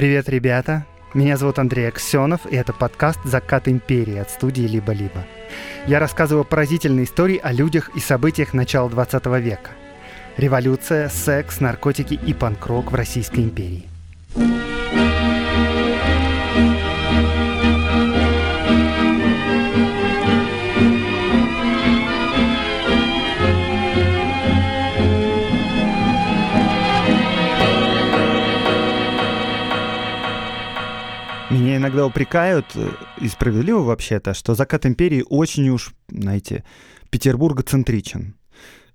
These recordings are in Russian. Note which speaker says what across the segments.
Speaker 1: Привет, ребята! Меня зовут Андрей Аксенов, и это подкаст «Закат империи» от студии «Либо-либо». Я рассказываю поразительные истории о людях и событиях начала 20 века. Революция, секс, наркотики и панк-рок в Российской империи. Иногда упрекают, э, и справедливо вообще-то, что закат империи очень уж, знаете, Петербургоцентричен.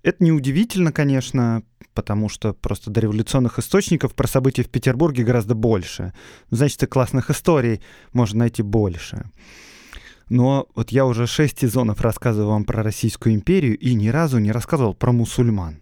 Speaker 1: Это неудивительно, конечно, потому что просто до революционных источников про события в Петербурге гораздо больше. Значит, и классных историй можно найти больше. Но вот я уже шесть сезонов рассказываю вам про Российскую империю и ни разу не рассказывал про мусульман.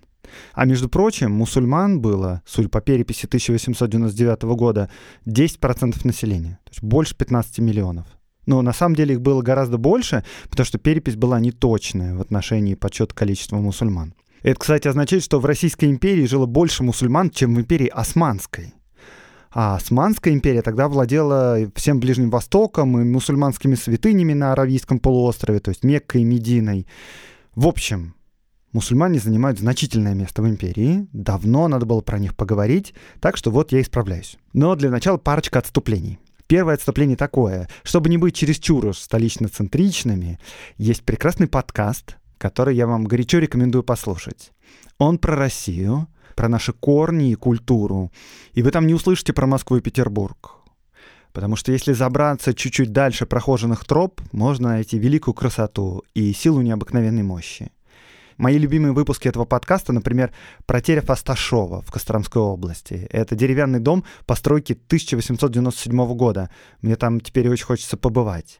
Speaker 1: А между прочим, мусульман было, судя по переписи 1899 года, 10% населения, то есть больше 15 миллионов. Но на самом деле их было гораздо больше, потому что перепись была неточная в отношении подсчета количества мусульман. Это, кстати, означает, что в Российской империи жило больше мусульман, чем в империи Османской. А Османская империя тогда владела всем Ближним Востоком и мусульманскими святынями на Аравийском полуострове, то есть Меккой и Мединой. В общем, Мусульмане занимают значительное место в империи. Давно надо было про них поговорить, так что вот я исправляюсь. Но для начала парочка отступлений. Первое отступление такое. Чтобы не быть чересчур уж столично-центричными, есть прекрасный подкаст, который я вам горячо рекомендую послушать. Он про Россию, про наши корни и культуру. И вы там не услышите про Москву и Петербург. Потому что если забраться чуть-чуть дальше прохоженных троп, можно найти великую красоту и силу необыкновенной мощи. Мои любимые выпуски этого подкаста, например, про терев Асташова в Костромской области. Это деревянный дом постройки 1897 года. Мне там теперь очень хочется побывать.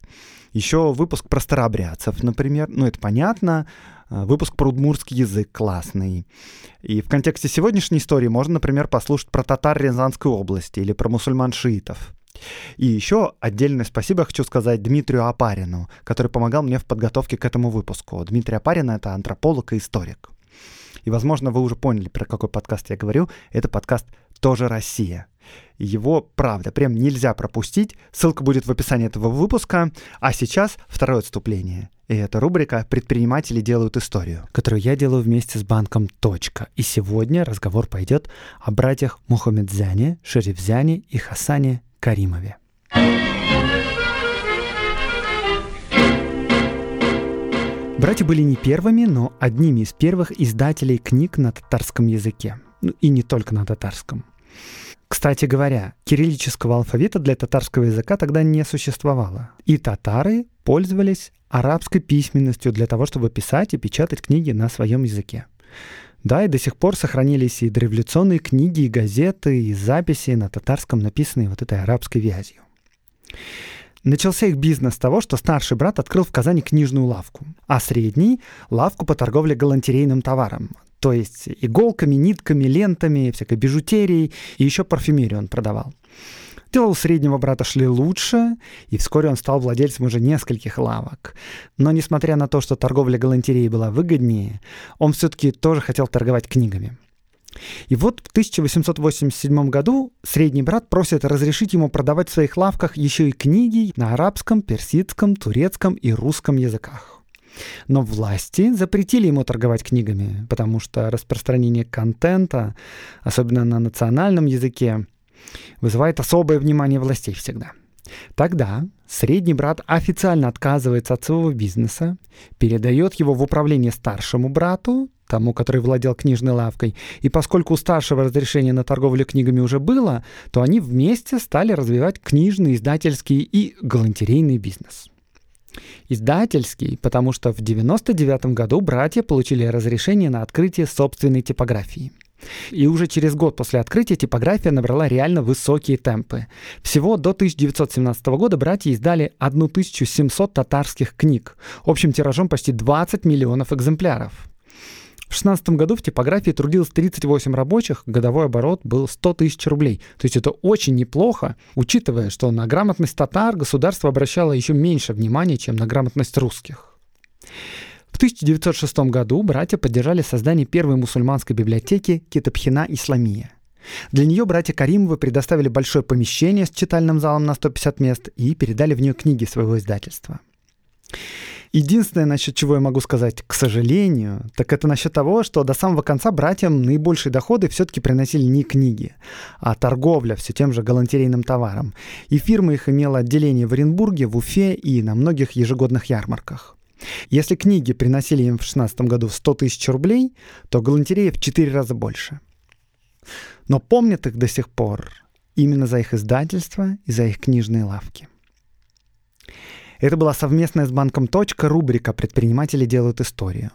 Speaker 1: Еще выпуск про старообрядцев, например. Ну, это понятно. А, выпуск про удмурский язык классный. И в контексте сегодняшней истории можно, например, послушать про татар Рязанской области или про мусульман-шиитов. И еще отдельное спасибо хочу сказать Дмитрию Апарину, который помогал мне в подготовке к этому выпуску. Дмитрий Апарин — это антрополог и историк. И, возможно, вы уже поняли, про какой подкаст я говорю. Это подкаст «Тоже Россия». Его, правда, прям нельзя пропустить. Ссылка будет в описании этого выпуска. А сейчас второе отступление. И это рубрика «Предприниматели делают историю», которую я делаю вместе с банком «Точка». И сегодня разговор пойдет о братьях Мухаммедзяне, Шерифзяне и Хасане Каримове. Братья были не первыми, но одними из первых издателей книг на татарском языке. Ну, и не только на татарском. Кстати говоря, кириллического алфавита для татарского языка тогда не существовало. И татары пользовались арабской письменностью для того, чтобы писать и печатать книги на своем языке. Да, и до сих пор сохранились и дореволюционные книги, и газеты, и записи на татарском, написанные вот этой арабской вязью. Начался их бизнес с того, что старший брат открыл в Казани книжную лавку, а средний — лавку по торговле галантерейным товаром, то есть иголками, нитками, лентами, всякой бижутерией, и еще парфюмерию он продавал. Дела у среднего брата шли лучше, и вскоре он стал владельцем уже нескольких лавок. Но несмотря на то, что торговля галантереей была выгоднее, он все-таки тоже хотел торговать книгами. И вот в 1887 году средний брат просит разрешить ему продавать в своих лавках еще и книги на арабском, персидском, турецком и русском языках. Но власти запретили ему торговать книгами, потому что распространение контента, особенно на национальном языке, вызывает особое внимание властей всегда. Тогда средний брат официально отказывается от своего бизнеса, передает его в управление старшему брату, тому, который владел книжной лавкой, и поскольку у старшего разрешение на торговлю книгами уже было, то они вместе стали развивать книжный, издательский и галантерейный бизнес. Издательский, потому что в 1999 году братья получили разрешение на открытие собственной типографии – и уже через год после открытия типография набрала реально высокие темпы. Всего до 1917 года братья издали 1700 татарских книг, общим тиражом почти 20 миллионов экземпляров. В 16 году в типографии трудилось 38 рабочих, годовой оборот был 100 тысяч рублей. То есть это очень неплохо, учитывая, что на грамотность татар государство обращало еще меньше внимания, чем на грамотность русских. В 1906 году братья поддержали создание первой мусульманской библиотеки Китабхина Исламия. Для нее братья Каримовы предоставили большое помещение с читальным залом на 150 мест и передали в нее книги своего издательства. Единственное, насчет чего я могу сказать, к сожалению, так это насчет того, что до самого конца братьям наибольшие доходы все-таки приносили не книги, а торговля все тем же галантерейным товаром. И фирма их имела отделение в Оренбурге, в Уфе и на многих ежегодных ярмарках. Если книги приносили им в 2016 году 100 тысяч рублей, то галантерея в 4 раза больше. Но помнят их до сих пор именно за их издательство и за их книжные лавки. Это была совместная с банком «Точка» рубрика «Предприниматели делают историю».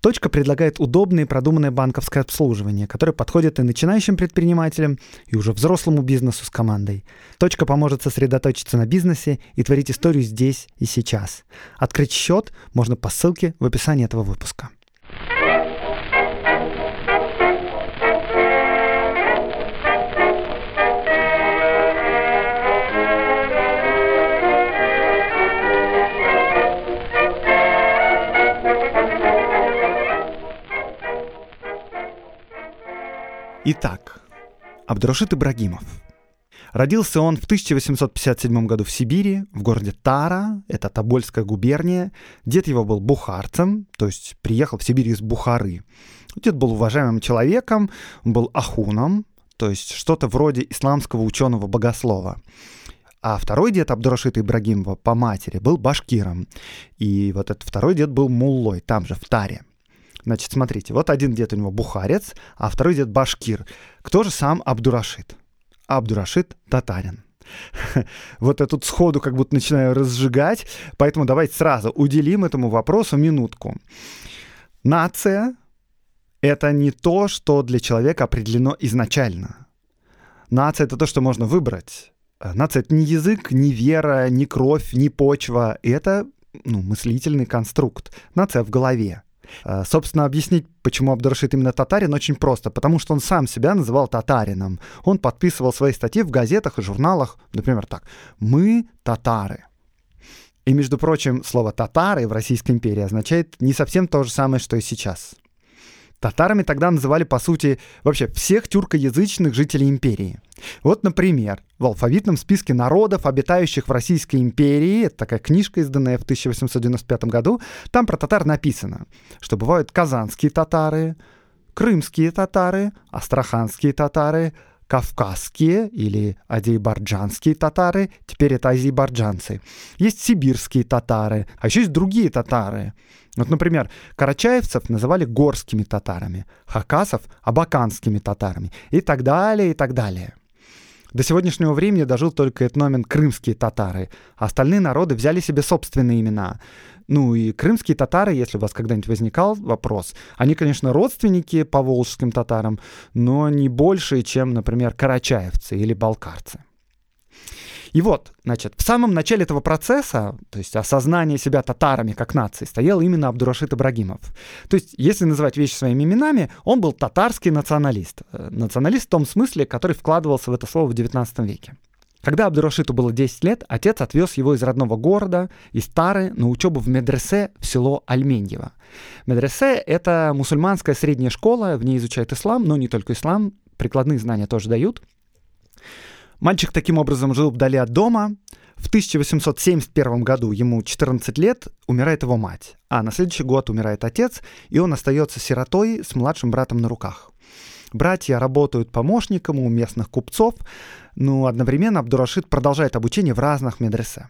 Speaker 1: Точка предлагает удобное и продуманное банковское обслуживание, которое подходит и начинающим предпринимателям, и уже взрослому бизнесу с командой. Точка поможет сосредоточиться на бизнесе и творить историю здесь и сейчас. Открыть счет можно по ссылке в описании этого выпуска. Итак, Абдрашит Ибрагимов. Родился он в 1857 году в Сибири, в городе Тара, это Тобольская губерния. Дед его был бухарцем, то есть приехал в Сибирь из Бухары. Дед был уважаемым человеком, был ахуном, то есть что-то вроде исламского ученого-богослова. А второй дед Абдурашита Ибрагимова по матери был башкиром. И вот этот второй дед был муллой, там же, в Таре. Значит, смотрите, вот один дед у него бухарец, а второй дед башкир. Кто же сам Абдурашид? Абдурашид татарин. Вот я тут сходу как будто начинаю разжигать, поэтому давайте сразу уделим этому вопросу минутку. Нация — это не то, что для человека определено изначально. Нация — это то, что можно выбрать. Нация — это не язык, не вера, не кровь, не почва. Это ну, мыслительный конструкт. Нация в голове. Э, собственно, объяснить, почему Абдурашид именно татарин, очень просто. Потому что он сам себя называл татарином. Он подписывал свои статьи в газетах и журналах, например, так. «Мы татары». И, между прочим, слово «татары» в Российской империи означает не совсем то же самое, что и сейчас. Татарами тогда называли, по сути, вообще всех тюркоязычных жителей империи. Вот, например, в алфавитном списке народов, обитающих в Российской империи, это такая книжка, изданная в 1895 году, там про татар написано, что бывают казанские татары, крымские татары, астраханские татары, кавказские или азербайджанские татары, теперь это азербайджанцы. Есть сибирские татары, а еще есть другие татары. Вот, например, карачаевцев называли горскими татарами, хакасов — абаканскими татарами и так далее, и так далее. До сегодняшнего времени дожил только этномен крымские татары, а остальные народы взяли себе собственные имена. Ну и крымские татары, если у вас когда-нибудь возникал вопрос, они, конечно, родственники по волжским татарам, но не больше, чем, например, карачаевцы или балкарцы. И вот, значит, в самом начале этого процесса, то есть осознание себя татарами как нации, стоял именно Абдурашид Ибрагимов. То есть, если называть вещи своими именами, он был татарский националист. Э, националист в том смысле, который вкладывался в это слово в XIX веке. Когда Абдурашиту было 10 лет, отец отвез его из родного города, из Тары, на учебу в медресе в село Альменьево. Медресе — это мусульманская средняя школа, в ней изучают ислам, но не только ислам, прикладные знания тоже дают. Мальчик таким образом жил вдали от дома. В 1871 году ему 14 лет, умирает его мать, а на следующий год умирает отец, и он остается сиротой с младшим братом на руках. Братья работают помощником у местных купцов, но одновременно Абдурашид продолжает обучение в разных медресе.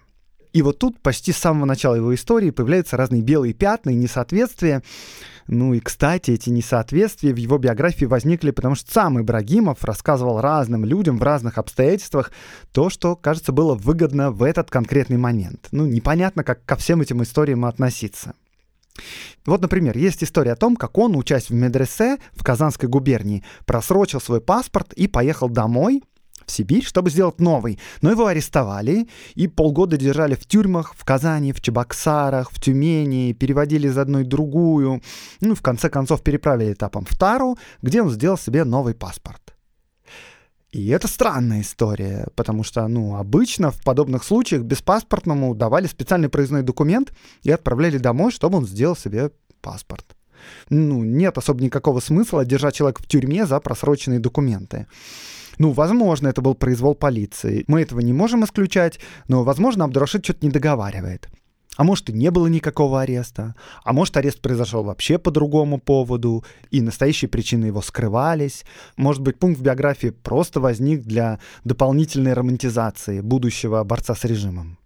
Speaker 1: И вот тут почти с самого начала его истории появляются разные белые пятна и несоответствия. Ну и, кстати, эти несоответствия в его биографии возникли, потому что сам Ибрагимов рассказывал разным людям в разных обстоятельствах то, что, кажется, было выгодно в этот конкретный момент. Ну, непонятно, как ко всем этим историям относиться. Вот, например, есть история о том, как он, учась в медресе в Казанской губернии, просрочил свой паспорт и поехал домой – в Сибирь, чтобы сделать новый. Но его арестовали и полгода держали в тюрьмах в Казани, в Чебоксарах, в Тюмени, переводили из одной в другую. Ну, в конце концов, переправили этапом в Тару, где он сделал себе новый паспорт. И это странная история, потому что, ну, обычно в подобных случаях беспаспортному давали специальный проездной документ и отправляли домой, чтобы он сделал себе паспорт. Ну, нет особо никакого смысла держать человека в тюрьме за просроченные документы. Ну, возможно, это был произвол полиции. Мы этого не можем исключать, но, возможно, Абдурашид что-то не договаривает. А может, и не было никакого ареста. А может, арест произошел вообще по другому поводу, и настоящие причины его скрывались. Может быть, пункт в биографии просто возник для дополнительной романтизации будущего борца с режимом.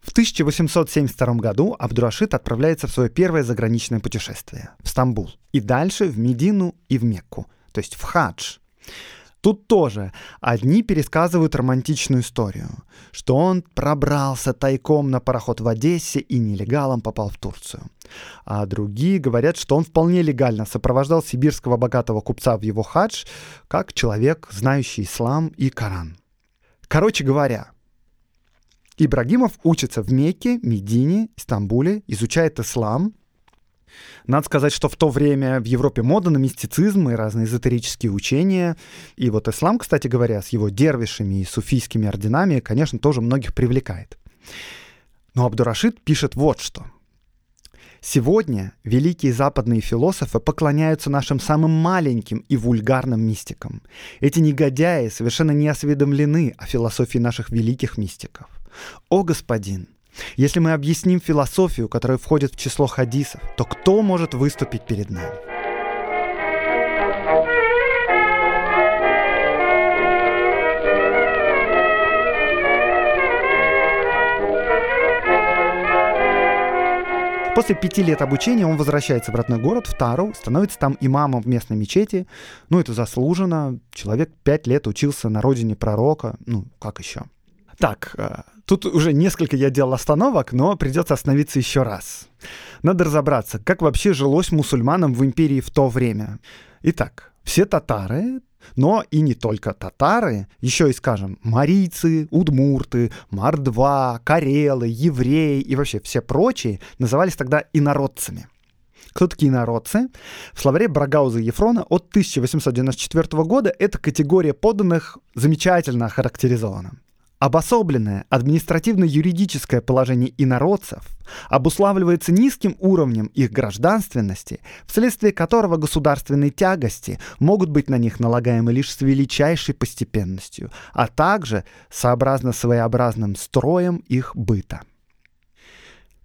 Speaker 1: В 1872 году Абдурашид отправляется в свое первое заграничное путешествие в Стамбул и дальше в Медину и в Мекку, то есть в хадж. Тут тоже одни пересказывают романтичную историю, что он пробрался тайком на пароход в Одессе и нелегалом попал в Турцию. А другие говорят, что он вполне легально сопровождал сибирского богатого купца в его хадж, как человек, знающий ислам и Коран. Короче говоря, Ибрагимов учится в Мекке, Медине, Стамбуле, изучает ислам, надо сказать, что в то время в Европе мода на мистицизм и разные эзотерические учения. И вот ислам, кстати говоря, с его дервишами и суфийскими орденами, конечно, тоже многих привлекает. Но Абдурашид пишет вот что. Сегодня великие западные философы поклоняются нашим самым маленьким и вульгарным мистикам. Эти негодяи совершенно не осведомлены о философии наших великих мистиков. О, господин, если мы объясним философию, которая входит в число хадисов, то кто может выступить перед нами? После пяти лет обучения он возвращается в родной город, в Тару, становится там имамом в местной мечети. Ну, это заслуженно. Человек пять лет учился на родине пророка. Ну, как еще? Так, э, тут уже несколько я делал остановок, но придется остановиться еще раз. Надо разобраться, как вообще жилось мусульманам в империи в то время. Итак, все татары, но и не только татары, еще и, скажем, марийцы, удмурты, мордва, карелы, евреи и вообще все прочие назывались тогда инородцами. Кто такие инородцы? В словаре Брагауза и Ефрона от 1894 года эта категория подданных замечательно охарактеризована. Обособленное административно-юридическое положение инородцев обуславливается низким уровнем их гражданственности, вследствие которого государственные тягости могут быть на них налагаемы лишь с величайшей постепенностью, а также сообразно своеобразным строем их быта.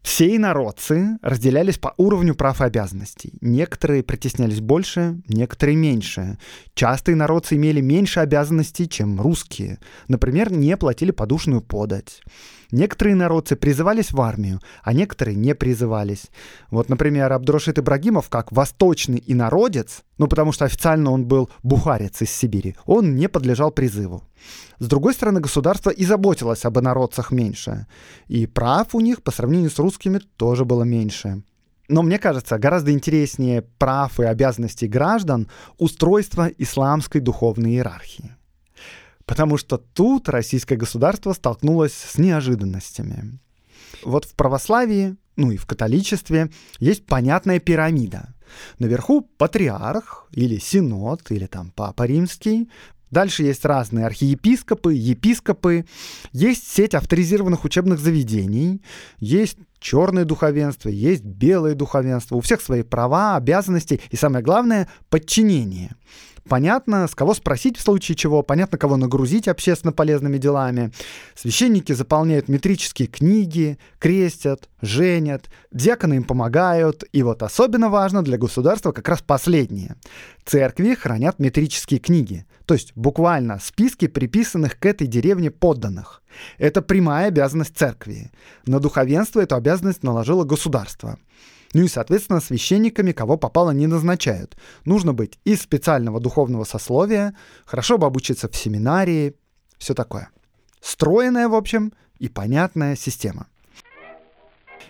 Speaker 1: Все инородцы разделялись по уровню прав и обязанностей. Некоторые притеснялись больше, некоторые меньше. Часто инородцы имели меньше обязанностей, чем русские. Например, не платили подушную подать. Некоторые народцы призывались в армию, а некоторые не призывались. Вот, например, Абдурашид Ибрагимов, как восточный инородец, ну потому что официально он был бухарец из Сибири, он не подлежал призыву. С другой стороны, государство и заботилось об инородцах меньше. И прав у них по сравнению с русскими тоже было меньше. Но мне кажется, гораздо интереснее прав и обязанностей граждан устройство исламской духовной иерархии. Потому что тут российское государство столкнулось с неожиданностями. Вот в православии, ну и в католичестве есть понятная пирамида. Наверху патриарх или синод, или там папа римский, Дальше есть разные архиепископы, епископы, есть сеть авторизированных учебных заведений, есть черное духовенство, есть белое духовенство. У всех свои права, обязанности и, самое главное, подчинение. Понятно, с кого спросить в случае чего, понятно, кого нагрузить общественно полезными делами. Священники заполняют метрические книги, крестят, женят, диаконы им помогают. И вот особенно важно для государства как раз последнее. Церкви хранят метрические книги, то есть буквально списки приписанных к этой деревне подданных. Это прямая обязанность церкви. На духовенство эту обязанность наложило государство. Ну и, соответственно, священниками кого попало не назначают. Нужно быть из специального духовного сословия, хорошо бы обучиться в семинарии, все такое. Стройная, в общем, и понятная система.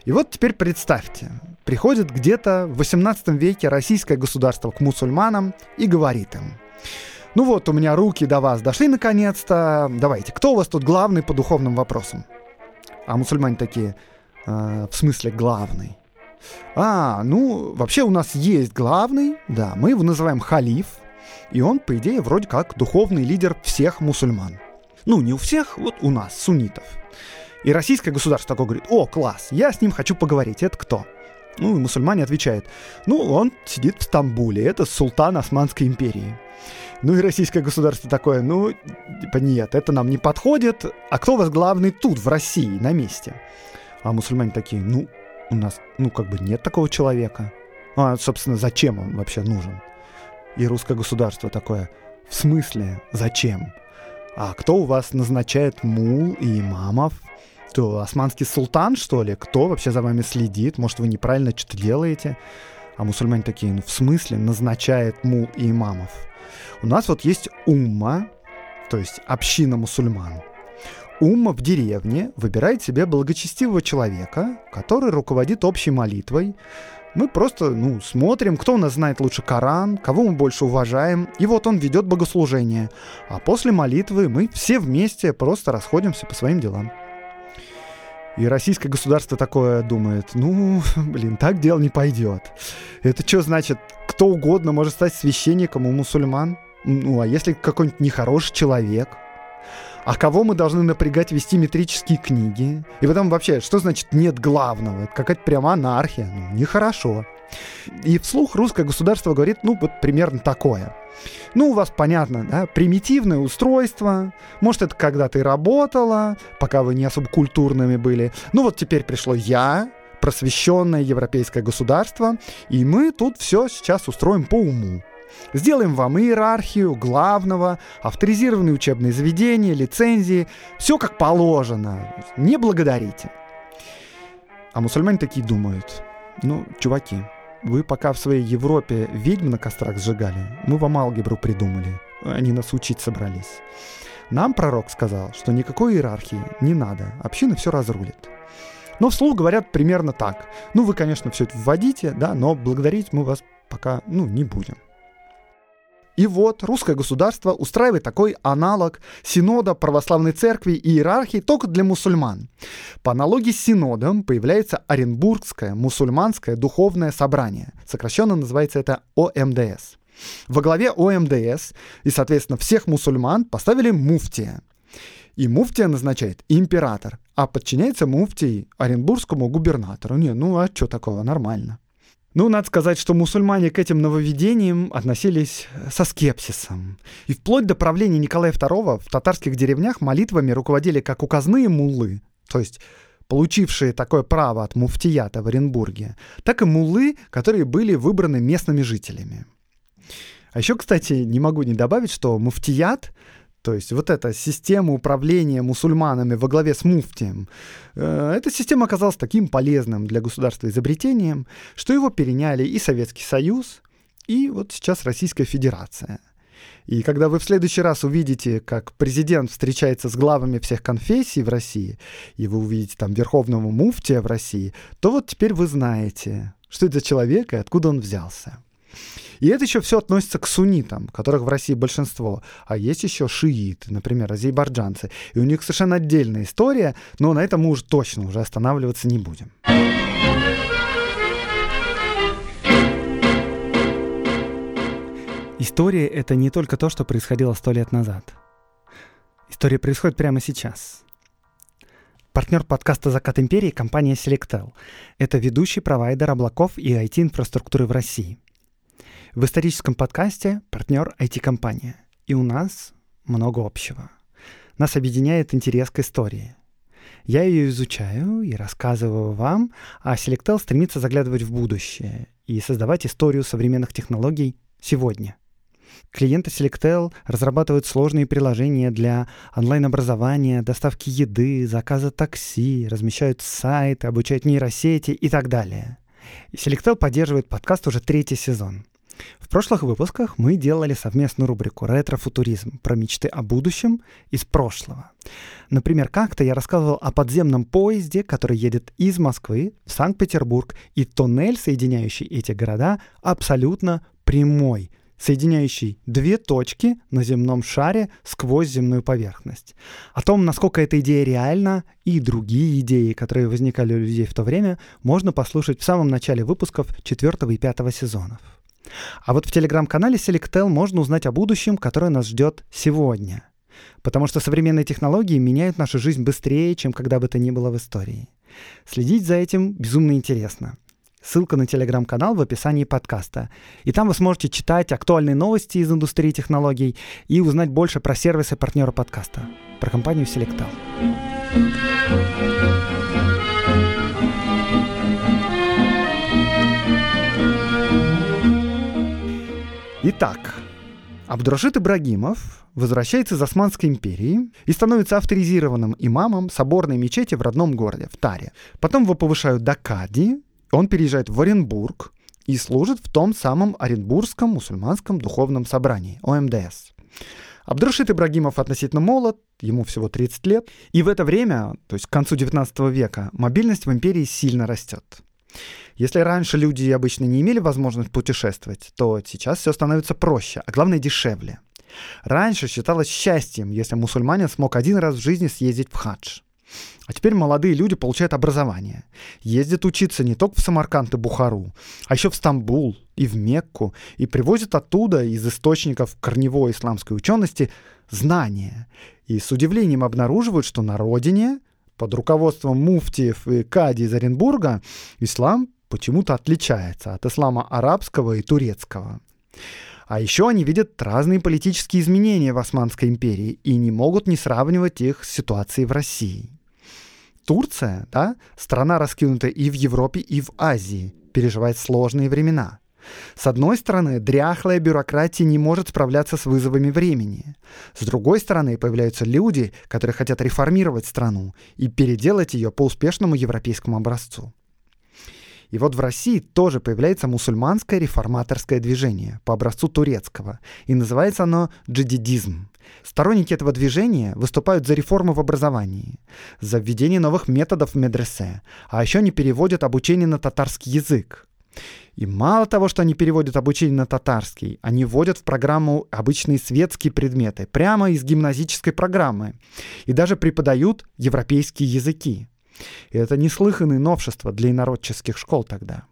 Speaker 1: И вот теперь представьте, приходит где-то в 18 веке российское государство к мусульманам и говорит им, ну вот, у меня руки до вас дошли наконец-то, давайте, кто у вас тут главный по духовным вопросам? А мусульмане такие, э, в смысле главный? А, ну, вообще у нас есть главный, да, мы его называем халиф, и он, по идее, вроде как духовный лидер всех мусульман. Ну, не у всех, вот у нас, суннитов. И российское государство такое говорит, о, класс, я с ним хочу поговорить, это кто? Ну, и мусульмане отвечают, ну, он сидит в Стамбуле, это султан Османской империи. Ну и российское государство такое, ну, типа, нет, это нам не подходит. А кто у вас главный тут, в России, на месте? А мусульмане такие, ну, у нас, ну, как бы нет такого человека. А, собственно, зачем он вообще нужен? И русское государство такое, в смысле, зачем? А кто у вас назначает мул и имамов? То османский султан, что ли? Кто вообще за вами следит? Может, вы неправильно что-то делаете? А мусульмане такие, ну, в смысле назначает мул и имамов? У нас вот есть умма, то есть община мусульман. Умма в деревне выбирает себе благочестивого человека, который руководит общей молитвой. Мы просто ну, смотрим, кто у нас знает лучше Коран, кого мы больше уважаем, и вот он ведет богослужение. А после молитвы мы все вместе просто расходимся по своим делам. И российское государство такое думает, ну, блин, так дело не пойдет. Это что значит, кто угодно может стать священником у мусульман? Ну, а если какой-нибудь нехороший человек? А кого мы должны напрягать вести метрические книги? И потом вообще, что значит нет главного? Это какая-то прямо анархия. Ну, нехорошо. И вслух русское государство говорит, ну, вот примерно такое. Ну, у вас понятно, да, примитивное устройство. Может, это когда-то и работало, пока вы не особо культурными были. Ну, вот теперь пришло я, просвещенное европейское государство, и мы тут все сейчас устроим по уму. Сделаем вам иерархию, главного, авторизированные учебные заведения, лицензии. Все как положено. Не благодарите. А мусульмане такие думают. Ну, чуваки, вы пока в своей Европе ведьм на кострах сжигали, мы вам алгебру придумали. Они нас учить собрались. Нам пророк сказал, что никакой иерархии не надо, община все разрулит. Но вслух говорят примерно так. Ну, вы, конечно, все это вводите, да, но благодарить мы вас пока, ну, не будем. И вот русское государство устраивает такой аналог синода православной церкви и иерархии только для мусульман. По аналогии с синодом появляется Оренбургское мусульманское духовное собрание. Сокращенно называется это ОМДС. Во главе ОМДС и, соответственно, всех мусульман поставили муфтия. И муфтия назначает император, а подчиняется муфтий оренбургскому губернатору. Не, ну а что такого, нормально. Ну, надо сказать, что мусульмане к этим нововведениям относились со скепсисом. И вплоть до правления Николая II в татарских деревнях молитвами руководили как указные муллы, то есть получившие такое право от муфтията в Оренбурге, так и муллы, которые были выбраны местными жителями. А еще, кстати, не могу не добавить, что муфтият то есть вот эта система управления мусульманами во главе с муфтием, э, эта система оказалась таким полезным для государства изобретением, что его переняли и Советский Союз, и вот сейчас Российская Федерация. И когда вы в следующий раз увидите, как президент встречается с главами всех конфессий в России, и вы увидите там верховного муфтия в России, то вот теперь вы знаете, что это за человек и откуда он взялся. И это еще все относится к суннитам, которых в России большинство. А есть еще шииты, например, азербайджанцы. И у них совершенно отдельная история, но на этом мы уже точно уже останавливаться не будем. История — это не только то, что происходило сто лет назад. История происходит прямо сейчас. Партнер подкаста «Закат империи» — компания Selectel. Это ведущий провайдер облаков и IT-инфраструктуры в России. В историческом подкасте партнер IT-компания. И у нас много общего. Нас объединяет интерес к истории. Я ее изучаю и рассказываю вам, а Selectel стремится заглядывать в будущее и создавать историю современных технологий сегодня. Клиенты Selectel разрабатывают сложные приложения для онлайн-образования, доставки еды, заказа такси, размещают сайты, обучают нейросети и так далее. Selectel поддерживает подкаст уже третий сезон. В прошлых выпусках мы делали совместную рубрику «Ретро-футуризм» про мечты о будущем из прошлого. Например, как-то я рассказывал о подземном поезде, который едет из Москвы в Санкт-Петербург, и тоннель, соединяющий эти города, абсолютно прямой, соединяющий две точки на земном шаре сквозь земную поверхность. О том, насколько эта идея реальна, и другие идеи, которые возникали у людей в то время, можно послушать в самом начале выпусков 4 и 5 сезонов. А вот в телеграм-канале Selectel можно узнать о будущем, которое нас ждет сегодня. Потому что современные технологии меняют нашу жизнь быстрее, чем когда бы то ни было в истории. Следить за этим безумно интересно. Ссылка на телеграм-канал в описании подкаста. И там вы сможете читать актуальные новости из индустрии технологий и узнать больше про сервисы партнера подкаста, про компанию Selectal. Итак, Абдурашид Ибрагимов возвращается из Османской империи и становится авторизированным имамом соборной мечети в родном городе, в Таре. Потом его повышают до Кади, он переезжает в Оренбург и служит в том самом Оренбургском мусульманском духовном собрании, ОМДС. Абдрашид Ибрагимов относительно молод, ему всего 30 лет, и в это время, то есть к концу 19 века, мобильность в империи сильно растет. Если раньше люди обычно не имели возможность путешествовать, то сейчас все становится проще, а главное дешевле. Раньше считалось счастьем, если мусульманин смог один раз в жизни съездить в хадж. А теперь молодые люди получают образование. Ездят учиться не только в Самарканд и Бухару, а еще в Стамбул и в Мекку, и привозят оттуда из источников корневой исламской учености знания. И с удивлением обнаруживают, что на родине, под руководством муфтиев и кади из Оренбурга, ислам почему-то отличается от ислама арабского и турецкого. А еще они видят разные политические изменения в Османской империи и не могут не сравнивать их с ситуацией в России. Турция, да, страна раскинутая и в Европе, и в Азии, переживает сложные времена. С одной стороны, дряхлая бюрократия не может справляться с вызовами времени. С другой стороны, появляются люди, которые хотят реформировать страну и переделать ее по успешному европейскому образцу. И вот в России тоже появляется мусульманское реформаторское движение по образцу турецкого, и называется оно джадидизм. Сторонники этого движения выступают за реформы в образовании, за введение новых методов в медресе, а еще они переводят обучение на татарский язык. И мало того, что они переводят обучение на татарский, они вводят в программу обычные светские предметы, прямо из гимназической программы, и даже преподают европейские языки. И это неслыханное новшество для инородческих школ тогда.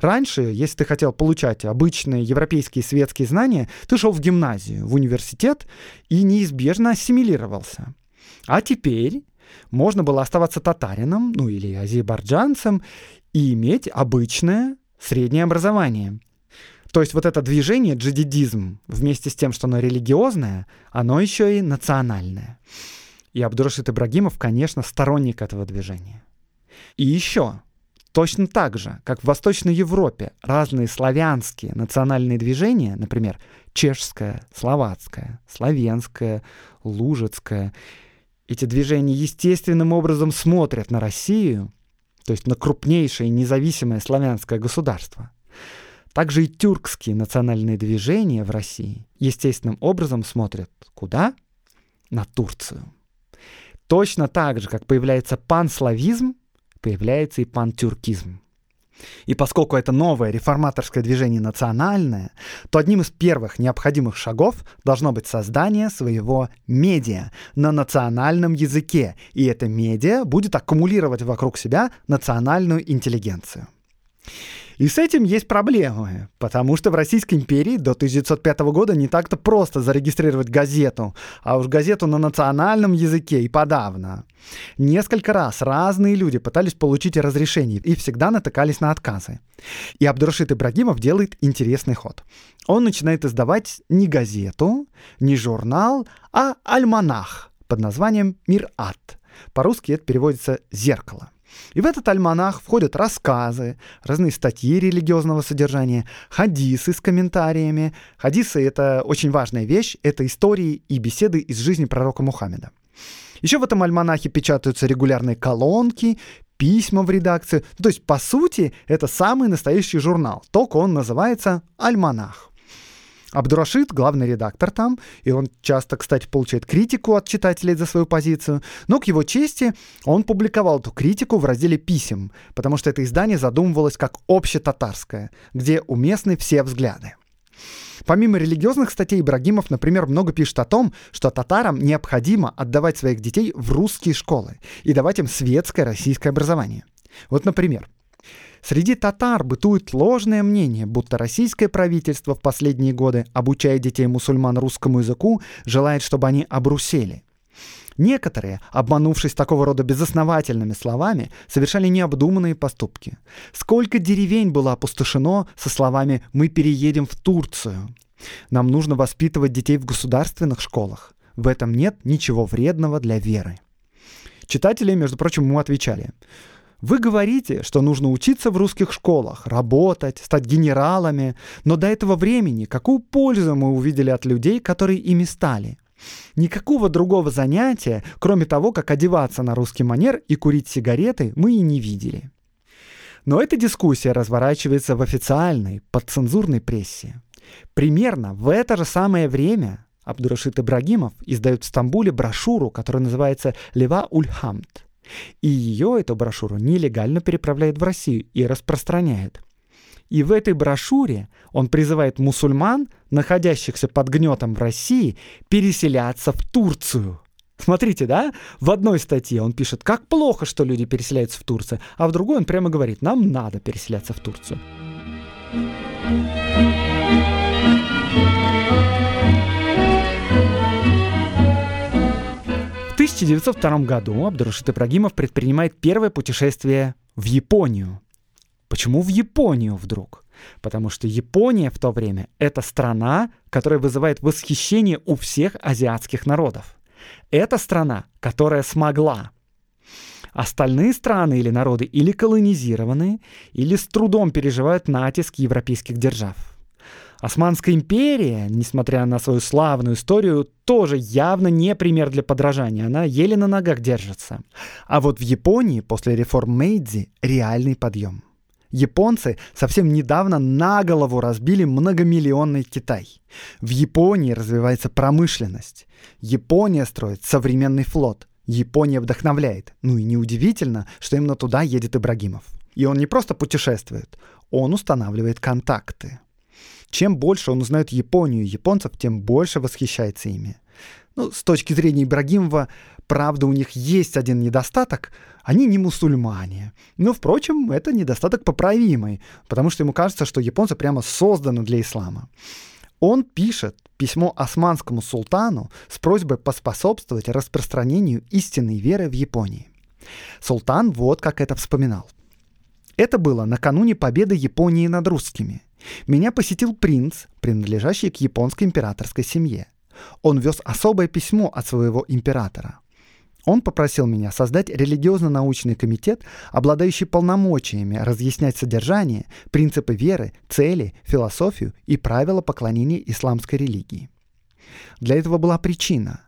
Speaker 1: Раньше, если ты хотел получать обычные европейские светские знания, ты шел в гимназию, в университет и неизбежно ассимилировался. А теперь можно было оставаться татарином, ну или азербайджанцем, и иметь обычное среднее образование. То есть вот это движение, джадидизм, вместе с тем, что оно религиозное, оно еще и национальное. И Абдурашид Ибрагимов, конечно, сторонник этого движения. И еще, точно так же, как в Восточной Европе разные славянские национальные движения, например, чешское, словацкое, славянское, лужицкое, эти движения естественным образом смотрят на Россию, то есть на крупнейшее независимое славянское государство. Также и тюркские национальные движения в России естественным образом смотрят куда? На Турцию. Точно так же, как появляется панславизм, появляется и пантюркизм. И поскольку это новое реформаторское движение национальное, то одним из первых необходимых шагов должно быть создание своего медиа на национальном языке. И это медиа будет аккумулировать вокруг себя национальную интеллигенцию. И с этим есть проблемы, потому что в Российской империи до 1905 года не так-то просто зарегистрировать газету, а уж газету на национальном языке и подавно. Несколько раз разные люди пытались получить разрешение и всегда натыкались на отказы. И Абдурашид Ибрагимов делает интересный ход. Он начинает издавать не газету, не журнал, а альманах под названием «Мир-Ат». По-русски это переводится «зеркало». И в этот альманах входят рассказы, разные статьи религиозного содержания, хадисы с комментариями. Хадисы — это очень важная вещь, это истории и беседы из жизни пророка Мухаммеда. Еще в этом альманахе печатаются регулярные колонки, письма в редакцию. То есть, по сути, это самый настоящий журнал, только он называется «Альманах». Абдурашид, главный редактор там, и он часто, кстати, получает критику от читателей за свою позицию, но к его чести он публиковал эту критику в разделе писем, потому что это издание задумывалось как общетатарское, где уместны все взгляды. Помимо религиозных статей, Ибрагимов, например, много пишет о том, что татарам необходимо отдавать своих детей в русские школы и давать им светское российское образование. Вот, например, Среди татар бытует ложное мнение, будто российское правительство в последние годы, обучая детей мусульман русскому языку, желает, чтобы они обрусели. Некоторые, обманувшись такого рода безосновательными словами, совершали необдуманные поступки. Сколько деревень было опустошено со словами «мы переедем в Турцию». Нам нужно воспитывать детей в государственных школах. В этом нет ничего вредного для веры. Читатели, между прочим, ему отвечали. Вы говорите, что нужно учиться в русских школах, работать, стать генералами, но до этого времени какую пользу мы увидели от людей, которые ими стали? Никакого другого занятия, кроме того, как одеваться на русский манер и курить сигареты, мы и не видели. Но эта дискуссия разворачивается в официальной, подцензурной прессе. Примерно в это же самое время Абдурашид Ибрагимов издает в Стамбуле брошюру, которая называется «Лева Ульхамд». И ее, эту брошюру, нелегально переправляет в Россию и распространяет. И в этой брошюре он призывает мусульман, находящихся под гнетом в России, переселяться в Турцию. Смотрите, да? В одной статье он пишет, как плохо, что люди переселяются в Турцию, а в другой он прямо говорит, нам надо переселяться в Турцию. В 1902 году Абдурашид Ибрагимов предпринимает первое путешествие в Японию. Почему в Японию вдруг? Потому что Япония в то время — это страна, которая вызывает восхищение у всех азиатских народов. Это страна, которая смогла. Остальные страны или народы или колонизированы, или с трудом переживают натиск европейских держав. Османская империя, несмотря на свою славную историю, тоже явно не пример для подражания. Она еле на ногах держится. А вот в Японии после реформ Мэйдзи реальный подъем. Японцы совсем недавно на голову разбили многомиллионный Китай. В Японии развивается промышленность. Япония строит современный флот. Япония вдохновляет. Ну и неудивительно, что именно туда едет Ибрагимов. И он не просто путешествует, он устанавливает контакты. Чем больше он узнает Японию и японцев, тем больше восхищается ими. Ну, с точки зрения Ибрагимова, правда, у них есть один недостаток. Они не мусульмане. Но, впрочем, это недостаток поправимый, потому что ему кажется, что японцы прямо созданы для ислама. Он пишет письмо османскому султану с просьбой поспособствовать распространению истинной веры в Японии. Султан вот как это вспоминал. Это было накануне победы Японии над русскими. Меня посетил принц, принадлежащий к японской императорской семье. Он вез особое письмо от своего императора. Он попросил меня создать религиозно-научный комитет, обладающий полномочиями разъяснять содержание, принципы веры, цели, философию и правила поклонения исламской религии. Для этого была причина.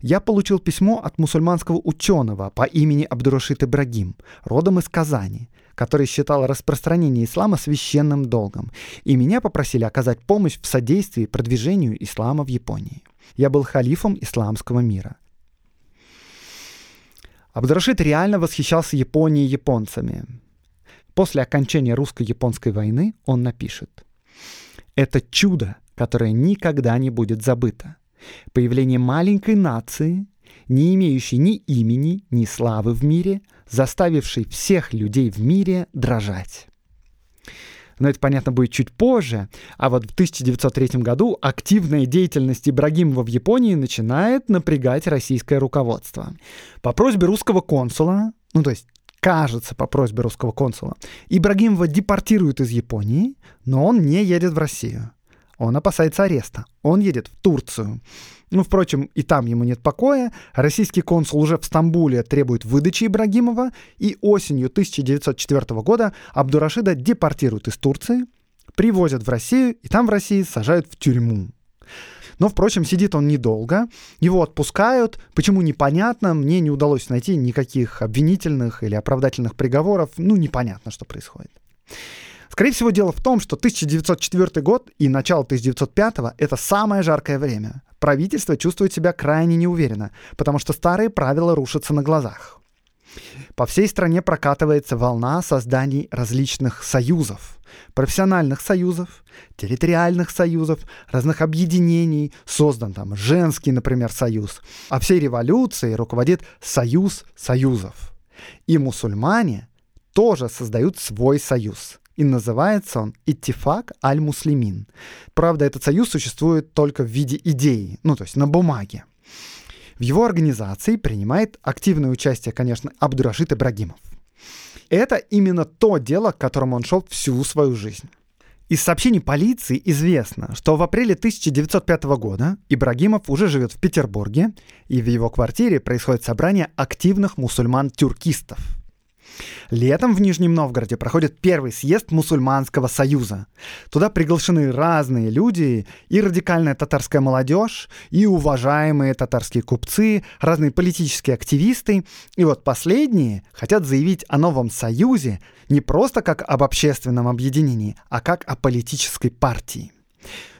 Speaker 1: Я получил письмо от мусульманского ученого по имени Абдурашид Ибрагим, родом из Казани, который считал распространение ислама священным долгом, и меня попросили оказать помощь в содействии продвижению ислама в Японии. Я был халифом исламского мира. Абдрашид реально восхищался Японией и японцами. После окончания русско-японской войны он напишет. «Это чудо, которое никогда не будет забыто. Появление маленькой нации, не имеющей ни имени, ни славы в мире, заставившей всех людей в мире дрожать но это, понятно, будет чуть позже. А вот в 1903 году активная деятельность Ибрагимова в Японии начинает напрягать российское руководство. По просьбе русского консула, ну то есть кажется, по просьбе русского консула, Ибрагимова депортируют из Японии, но он не едет в Россию. Он опасается ареста. Он едет в Турцию. Ну, впрочем, и там ему нет покоя. Российский консул уже в Стамбуле требует выдачи Ибрагимова, и осенью 1904 года Абдурашида депортируют из Турции, привозят в Россию, и там в России сажают в тюрьму. Но, впрочем, сидит он недолго, его отпускают, почему непонятно, мне не удалось найти никаких обвинительных или оправдательных приговоров, ну, непонятно, что происходит. Скорее всего, дело в том, что 1904 год и начало 1905 — это самое жаркое время. Правительство чувствует себя крайне неуверенно, потому что старые правила рушатся на глазах. По всей стране прокатывается волна созданий различных союзов. Профессиональных союзов, территориальных союзов, разных объединений. Создан там женский, например, союз. А всей революцией руководит союз союзов. И мусульмане тоже создают свой союз и называется он Иттифак аль-Муслимин. Правда, этот союз существует только в виде идеи, ну то есть на бумаге. В его организации принимает активное участие, конечно, Абдурашид Ибрагимов. Это именно то дело, к которому он шел всю свою жизнь. Из сообщений полиции известно, что в апреле 1905 года Ибрагимов уже живет в Петербурге, и в его квартире происходит собрание активных мусульман-тюркистов – Летом в Нижнем Новгороде проходит первый съезд Мусульманского союза. Туда приглашены разные люди, и радикальная татарская молодежь, и уважаемые татарские купцы, разные политические активисты. И вот последние хотят заявить о новом союзе не просто как об общественном объединении, а как о политической партии.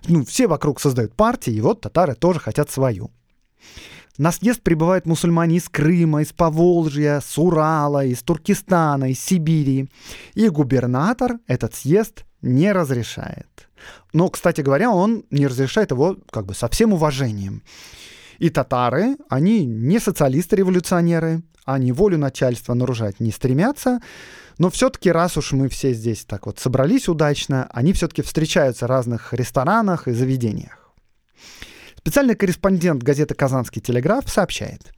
Speaker 1: Ну, все вокруг создают партии, и вот татары тоже хотят свою. На съезд прибывают мусульмане из Крыма, из Поволжья, с Урала, из Туркестана, из Сибири. И губернатор этот съезд не разрешает. Но, кстати говоря, он не разрешает его как бы со всем уважением. И татары, они не социалисты-революционеры, они волю начальства нарушать не стремятся, но все-таки, раз уж мы все здесь так вот собрались удачно, они все-таки встречаются в разных ресторанах и заведениях. Специальный корреспондент газеты «Казанский телеграф» сообщает.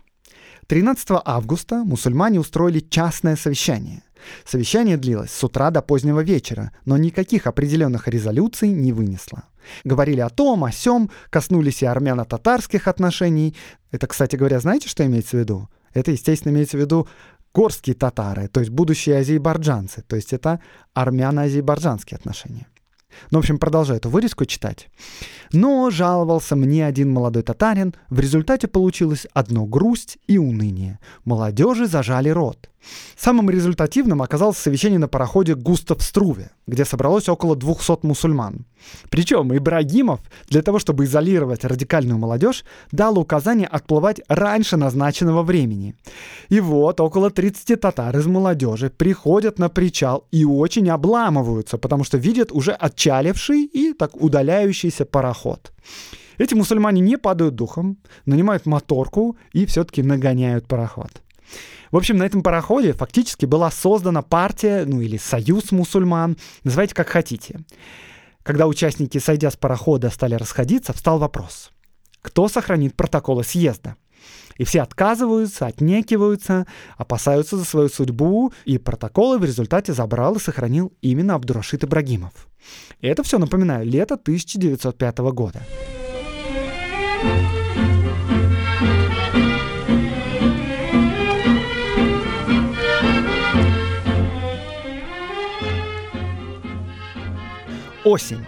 Speaker 1: 13 августа мусульмане устроили частное совещание. Совещание длилось с утра до позднего вечера, но никаких определенных резолюций не вынесло. Говорили о том, о сём, коснулись и армяно-татарских отношений. Это, кстати говоря, знаете, что имеется в виду? Это, естественно, имеется в виду горские татары, то есть будущие азербайджанцы, то есть это армяно-азербайджанские отношения. Ну, в общем, продолжаю эту вырезку читать. Но жаловался мне один молодой татарин, в результате получилось одно грусть и уныние. Молодежи зажали рот. Самым результативным оказалось совещание на пароходе Густав Струве, где собралось около 200 мусульман. Причем Ибрагимов для того, чтобы изолировать радикальную молодежь, дал указание отплывать раньше назначенного времени. И вот около 30 татар из молодежи приходят на причал и очень обламываются, потому что видят уже отчаливший и так удаляющийся пароход. Эти мусульмане не падают духом, нанимают моторку и все-таки нагоняют пароход. В общем, на этом пароходе фактически была создана партия, ну или союз мусульман, называйте как хотите. Когда участники, сойдя с парохода, стали расходиться, встал вопрос, кто сохранит протоколы съезда? И все отказываются, отнекиваются, опасаются за свою судьбу, и протоколы в результате забрал и сохранил именно Абдурашид Ибрагимов. И это все, напоминаю, лето 1905 года. Осень.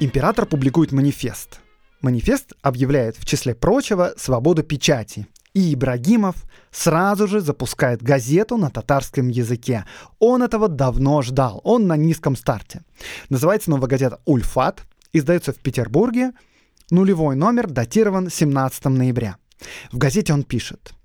Speaker 1: Император публикует манифест. Манифест объявляет, в числе прочего, свободу печати. И Ибрагимов сразу же запускает газету на татарском языке. Он этого давно ждал, он на низком старте. Называется новая газета «Ульфат», издается в Петербурге, нулевой номер датирован 17 ноября. В газете он пишет –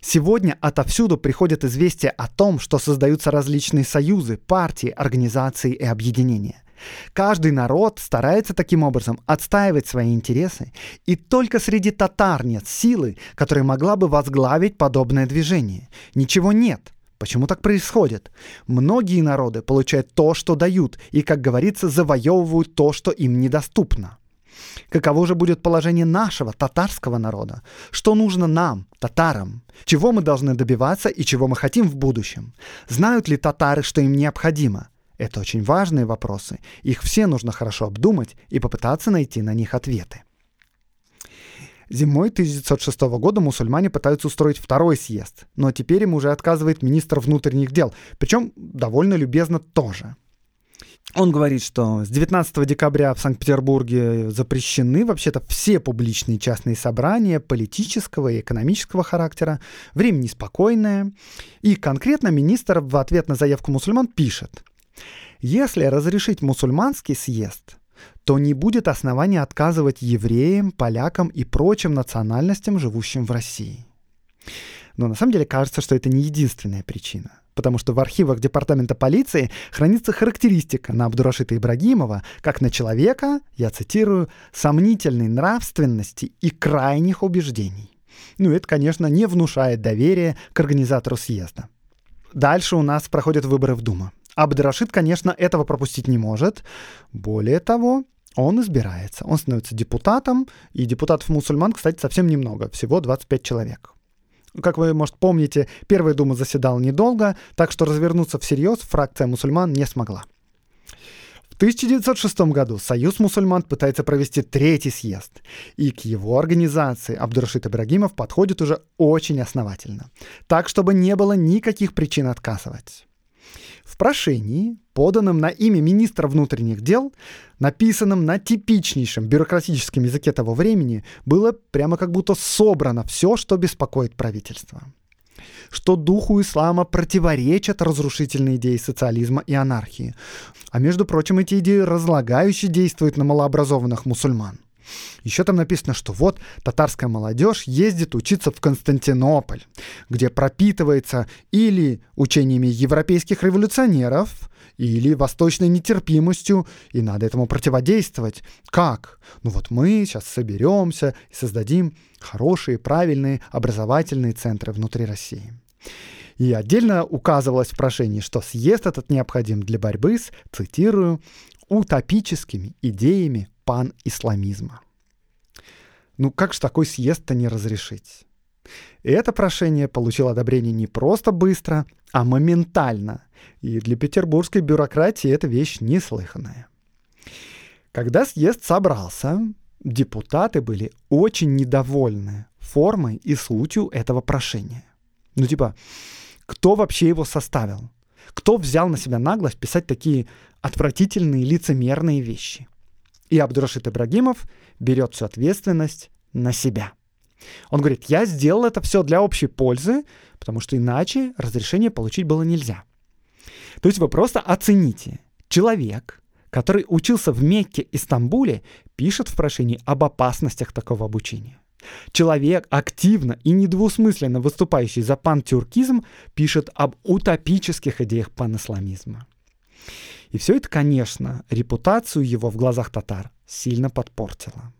Speaker 1: Сегодня отовсюду приходят известия о том, что создаются различные союзы, партии, организации и объединения. Каждый народ старается таким образом отстаивать свои интересы, и только среди татар нет силы, которая могла бы возглавить подобное движение. Ничего нет. Почему так происходит? Многие народы получают то, что дают, и, как говорится, завоевывают то, что им недоступно. Каково же будет положение нашего татарского народа? Что нужно нам, татарам? Чего мы должны добиваться и чего мы хотим в будущем? Знают ли татары, что им необходимо? Это очень важные вопросы. Их все нужно хорошо обдумать и попытаться найти на них ответы. Зимой 1906 года мусульмане пытаются устроить второй съезд, но теперь им уже отказывает министр внутренних дел, причем довольно любезно тоже. Он говорит, что с 19 декабря в Санкт-Петербурге запрещены вообще-то все публичные частные собрания политического и экономического характера. Время неспокойное. И конкретно министр в ответ на заявку мусульман пишет. Если разрешить мусульманский съезд, то не будет основания отказывать евреям, полякам и прочим национальностям, живущим в России. Но на самом деле кажется, что это не единственная причина потому что в архивах Департамента полиции хранится характеристика на Абдурашита Ибрагимова как на человека, я цитирую, «сомнительной нравственности и крайних убеждений». Ну, это, конечно, не внушает доверия к организатору съезда. Дальше у нас проходят выборы в Думу. Абдрашид, конечно, этого пропустить не может. Более того, он избирается. Он становится депутатом, и депутатов-мусульман, кстати, совсем немного, всего 25 человек. Как вы, может, помните, Первая дума заседала недолго, так что развернуться всерьез фракция мусульман не смогла. В 1906 году Союз мусульман пытается провести третий съезд, и к его организации Абдурашид Ибрагимов подходит уже очень основательно, так, чтобы не было никаких причин отказывать. В прошении, поданном на имя министра внутренних дел, написанном на типичнейшем бюрократическом языке того времени, было прямо как будто собрано все, что беспокоит правительство. Что духу ислама противоречат разрушительные идеи социализма и анархии. А между прочим, эти идеи разлагающие действуют на малообразованных мусульман. Еще там написано, что вот татарская молодежь ездит учиться в Константинополь, где пропитывается или учениями европейских революционеров, или восточной нетерпимостью, и надо этому противодействовать. Как? Ну вот мы сейчас соберемся и создадим хорошие, правильные образовательные центры внутри России. И отдельно указывалось в прошении, что съезд этот необходим для борьбы с, цитирую, утопическими идеями пан-исламизма. Ну как же такой съезд-то не разрешить? И это прошение получило одобрение не просто быстро, а моментально. И для петербургской бюрократии это вещь неслыханная. Когда съезд собрался, депутаты были очень недовольны формой и сутью этого прошения. Ну типа, кто вообще его составил? Кто взял на себя наглость писать такие отвратительные лицемерные вещи? И Абдурашид Ибрагимов берет всю ответственность на себя. Он говорит, я сделал это все для общей пользы, потому что иначе разрешение получить было нельзя. То есть вы просто оцените. Человек, который учился в Мекке и Стамбуле, пишет в прошении об опасностях такого обучения. Человек, активно и недвусмысленно выступающий за пантюркизм, пишет об утопических идеях панисламизма. И все это, конечно, репутацию его в глазах татар сильно подпортило.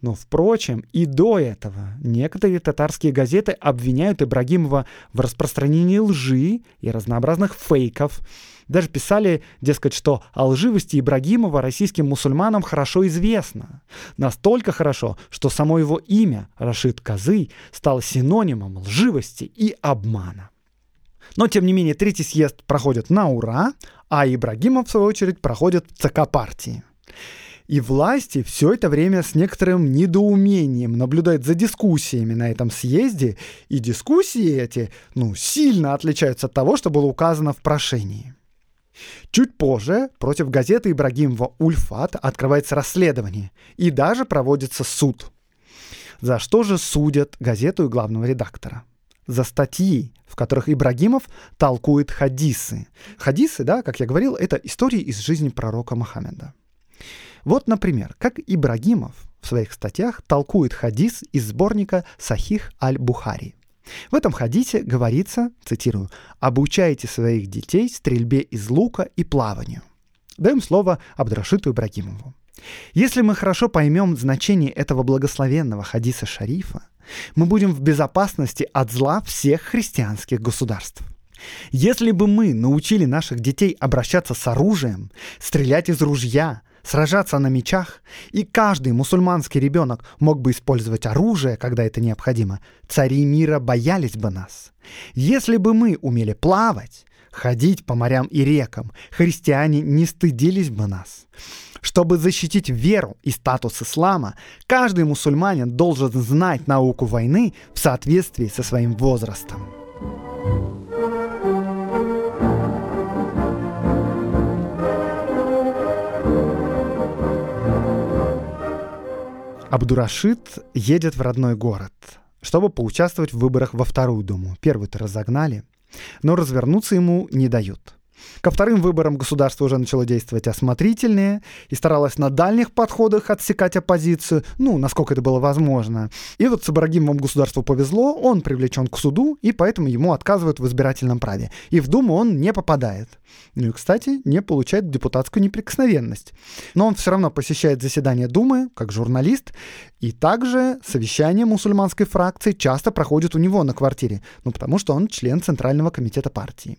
Speaker 1: Но, впрочем, и до этого некоторые татарские газеты обвиняют Ибрагимова в распространении лжи и разнообразных фейков. Даже писали, дескать, что о лживости Ибрагимова российским мусульманам хорошо известно. Настолько хорошо, что само его имя, Рашид Казы, стало синонимом лживости и обмана. Но, тем не менее, третий съезд проходит на ура, а Ибрагимов, в свою очередь, проходит в ЦК партии. И власти все это время с некоторым недоумением наблюдают за дискуссиями на этом съезде, и дискуссии эти, ну, сильно отличаются от того, что было указано в прошении. Чуть позже против газеты Ибрагимова «Ульфат» открывается расследование, и даже проводится суд. За что же судят газету и главного редактора? За статьи, в которых Ибрагимов толкует хадисы. Хадисы, да, как я говорил, это истории из жизни пророка Мухаммеда. Вот, например, как Ибрагимов в своих статьях толкует хадис из сборника «Сахих аль-Бухари». В этом хадисе говорится, цитирую, «обучайте своих детей стрельбе из лука и плаванию». Даем слово Абдрашиту Ибрагимову. Если мы хорошо поймем значение этого благословенного хадиса шарифа, мы будем в безопасности от зла всех христианских государств. Если бы мы научили наших детей обращаться с оружием, стрелять из ружья, сражаться на мечах, и каждый мусульманский ребенок мог бы использовать оружие, когда это необходимо, цари мира боялись бы нас. Если бы мы умели плавать, ходить по морям и рекам, христиане не стыдились бы нас. Чтобы защитить веру и статус ислама, каждый мусульманин должен знать науку войны в соответствии со своим возрастом. Абдурашид едет в родной город, чтобы поучаствовать в выборах во вторую думу. Первую-то разогнали, но развернуться ему не дают. Ко вторым выборам государство уже начало действовать осмотрительнее и старалось на дальних подходах отсекать оппозицию, ну, насколько это было возможно. И вот с Ибрагимовым государству повезло, он привлечен к суду, и поэтому ему отказывают в избирательном праве. И в Думу он не попадает. Ну и, кстати, не получает депутатскую неприкосновенность. Но он все равно посещает заседания Думы, как журналист, и также совещания мусульманской фракции часто проходят у него на квартире, ну потому что он член Центрального комитета партии.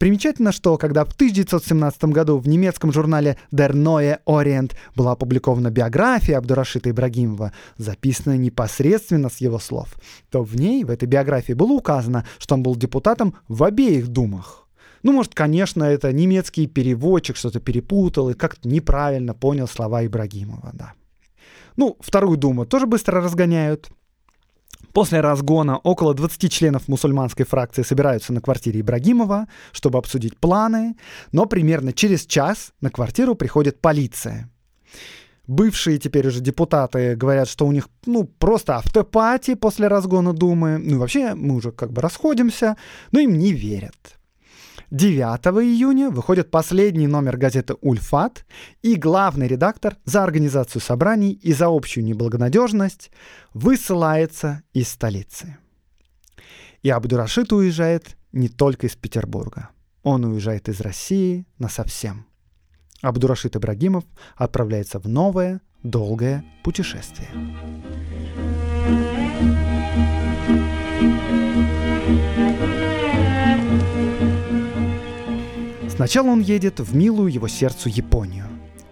Speaker 1: Примечательно, что когда в 1917 году в немецком журнале Der Neue Orient была опубликована биография Абдурашита Ибрагимова, записанная непосредственно с его слов, то в ней, в этой биографии, было указано, что он был депутатом в обеих думах. Ну, может, конечно, это немецкий переводчик что-то перепутал и как-то неправильно понял слова Ибрагимова, да. Ну, вторую думу тоже быстро разгоняют. После разгона около 20 членов мусульманской фракции собираются на квартире Ибрагимова, чтобы обсудить планы, но примерно через час на квартиру приходит полиция. Бывшие теперь уже депутаты говорят, что у них ну, просто автопати после разгона Думы. Ну вообще мы уже как бы расходимся, но им не верят. 9 июня выходит последний номер газеты «Ульфат», и главный редактор за организацию собраний и за общую неблагонадежность высылается из столицы. И Абдурашид уезжает не только из Петербурга. Он уезжает из России насовсем. Абдурашид Ибрагимов отправляется в новое, долгое путешествие. Сначала он едет в милую его сердцу Японию.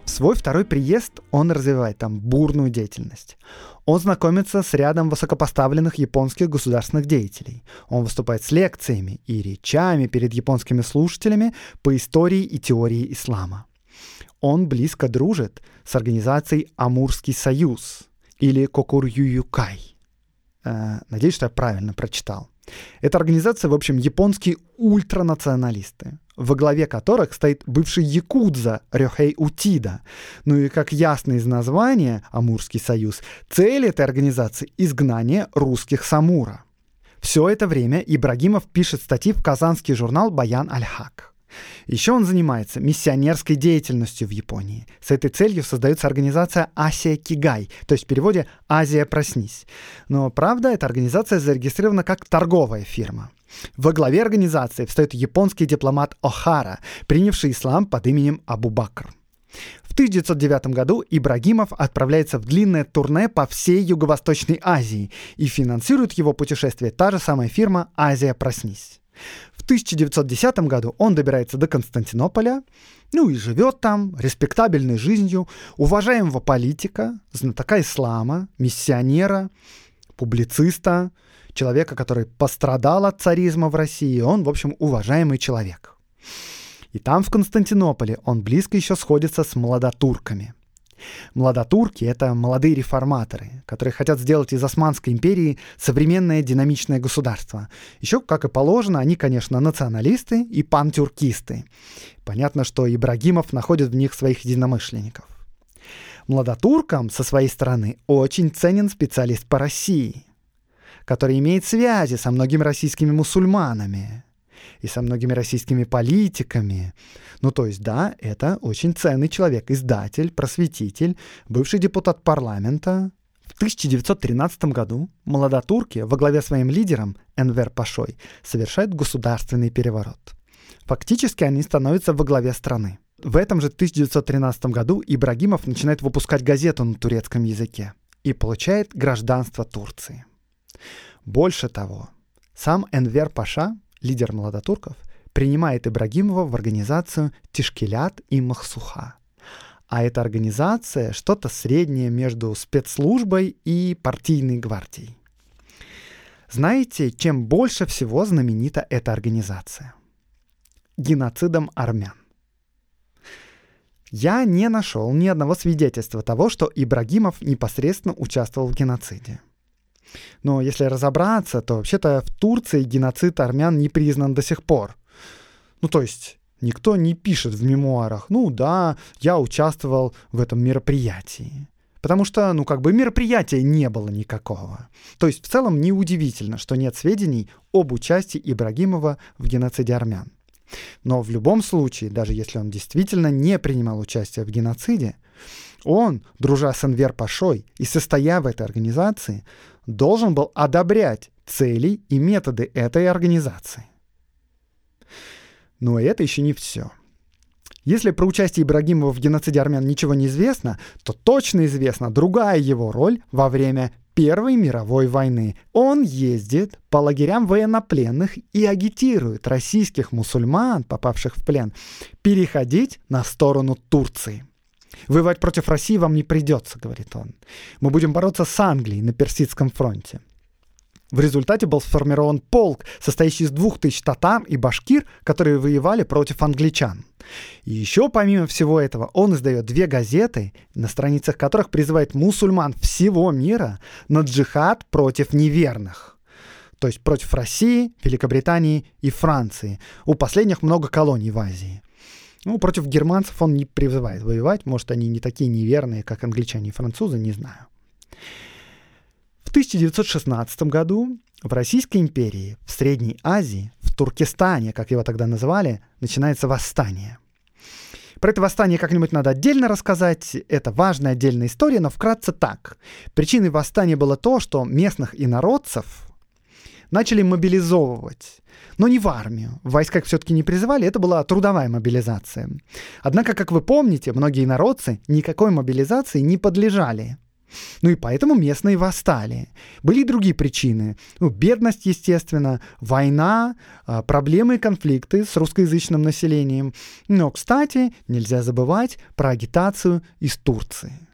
Speaker 1: В свой второй приезд он развивает там бурную деятельность. Он знакомится с рядом высокопоставленных японских государственных деятелей. Он выступает с лекциями и речами перед японскими слушателями по истории и теории ислама. Он близко дружит с организацией Амурский союз или Кокурююкай. Э, надеюсь, что я правильно прочитал. Эта организация, в общем, японские ультранационалисты, во главе которых стоит бывший якудза Рёхей Утида. Ну и, как ясно из названия «Амурский союз», цель этой организации — изгнание русских самура. Все это время Ибрагимов пишет статьи в казанский журнал «Баян Аль-Хак». Еще он занимается миссионерской деятельностью в Японии. С этой целью создается организация Асия Кигай, то есть в переводе «Азия, проснись». Но, правда, эта организация зарегистрирована как торговая фирма. Во главе организации встает японский дипломат Охара, принявший ислам под именем Абу Бакр. В 1909 году Ибрагимов отправляется в длинное турне по всей Юго-Восточной Азии и финансирует его путешествие та же самая фирма «Азия, проснись». В 1910 году он добирается до Константинополя, ну и живет там респектабельной жизнью уважаемого политика, знатока ислама, миссионера, публициста, человека, который пострадал от царизма в России. Он, в общем, уважаемый человек. И там, в Константинополе, он близко еще сходится с молодотурками. Младотурки — это молодые реформаторы, которые хотят сделать из Османской империи современное динамичное государство. Еще, как и положено, они, конечно, националисты и пантюркисты. Понятно, что Ибрагимов находит в них своих единомышленников. Младотуркам, со своей стороны, очень ценен специалист по России, который имеет связи со многими российскими мусульманами, и со многими российскими политиками. Ну, то есть, да, это очень ценный человек, издатель, просветитель, бывший депутат парламента. В 1913 году молодотурки во главе своим лидером Энвер Пашой совершают государственный переворот. Фактически они становятся во главе страны. В этом же 1913 году Ибрагимов начинает выпускать газету на турецком языке и получает гражданство Турции. Больше того, сам Энвер Паша лидер молодотурков, принимает Ибрагимова в организацию Тишкелят и Махсуха. А эта организация что-то среднее между спецслужбой и партийной гвардией. Знаете, чем больше всего знаменита эта организация? Геноцидом армян. Я не нашел ни одного свидетельства того, что Ибрагимов непосредственно участвовал в геноциде. Но если разобраться, то вообще-то в Турции геноцид армян не признан до сих пор. Ну, то есть никто не пишет в мемуарах, ну да, я участвовал в этом мероприятии. Потому что, ну, как бы мероприятия не было никакого. То есть в целом неудивительно, что нет сведений об участии Ибрагимова в геноциде армян. Но в любом случае, даже если он действительно не принимал участие в геноциде, он, дружа с Энвер Пашой и состоя в этой организации, должен был одобрять цели и методы этой организации. Но это еще не все. Если про участие Ибрагимова в геноциде армян ничего не известно, то точно известна другая его роль во время Первой мировой войны. Он ездит по лагерям военнопленных и агитирует российских мусульман, попавших в плен, переходить на сторону Турции. Воевать против России вам не придется, говорит он. Мы будем бороться с Англией на Персидском фронте. В результате был сформирован полк, состоящий из двух тысяч татар и башкир, которые воевали против англичан. И еще помимо всего этого он издает две газеты, на страницах которых призывает мусульман всего мира на джихад против неверных. То есть против России, Великобритании и Франции. У последних много колоний в Азии. Ну, против германцев он не призывает воевать. Может, они не такие неверные, как англичане и французы, не знаю. В 1916 году в Российской империи, в Средней Азии, в Туркестане, как его тогда называли, начинается восстание. Про это восстание как-нибудь надо отдельно рассказать. Это важная отдельная история, но вкратце так. Причиной восстания было то, что местных инородцев начали мобилизовывать. Но не в армию. В войсках все-таки не призывали, это была трудовая мобилизация. Однако, как вы помните, многие народцы никакой мобилизации не подлежали. Ну и поэтому местные восстали. Были и другие причины. Ну, бедность, естественно, война, а, проблемы и конфликты с русскоязычным населением. Но, кстати, нельзя забывать про агитацию из Турции.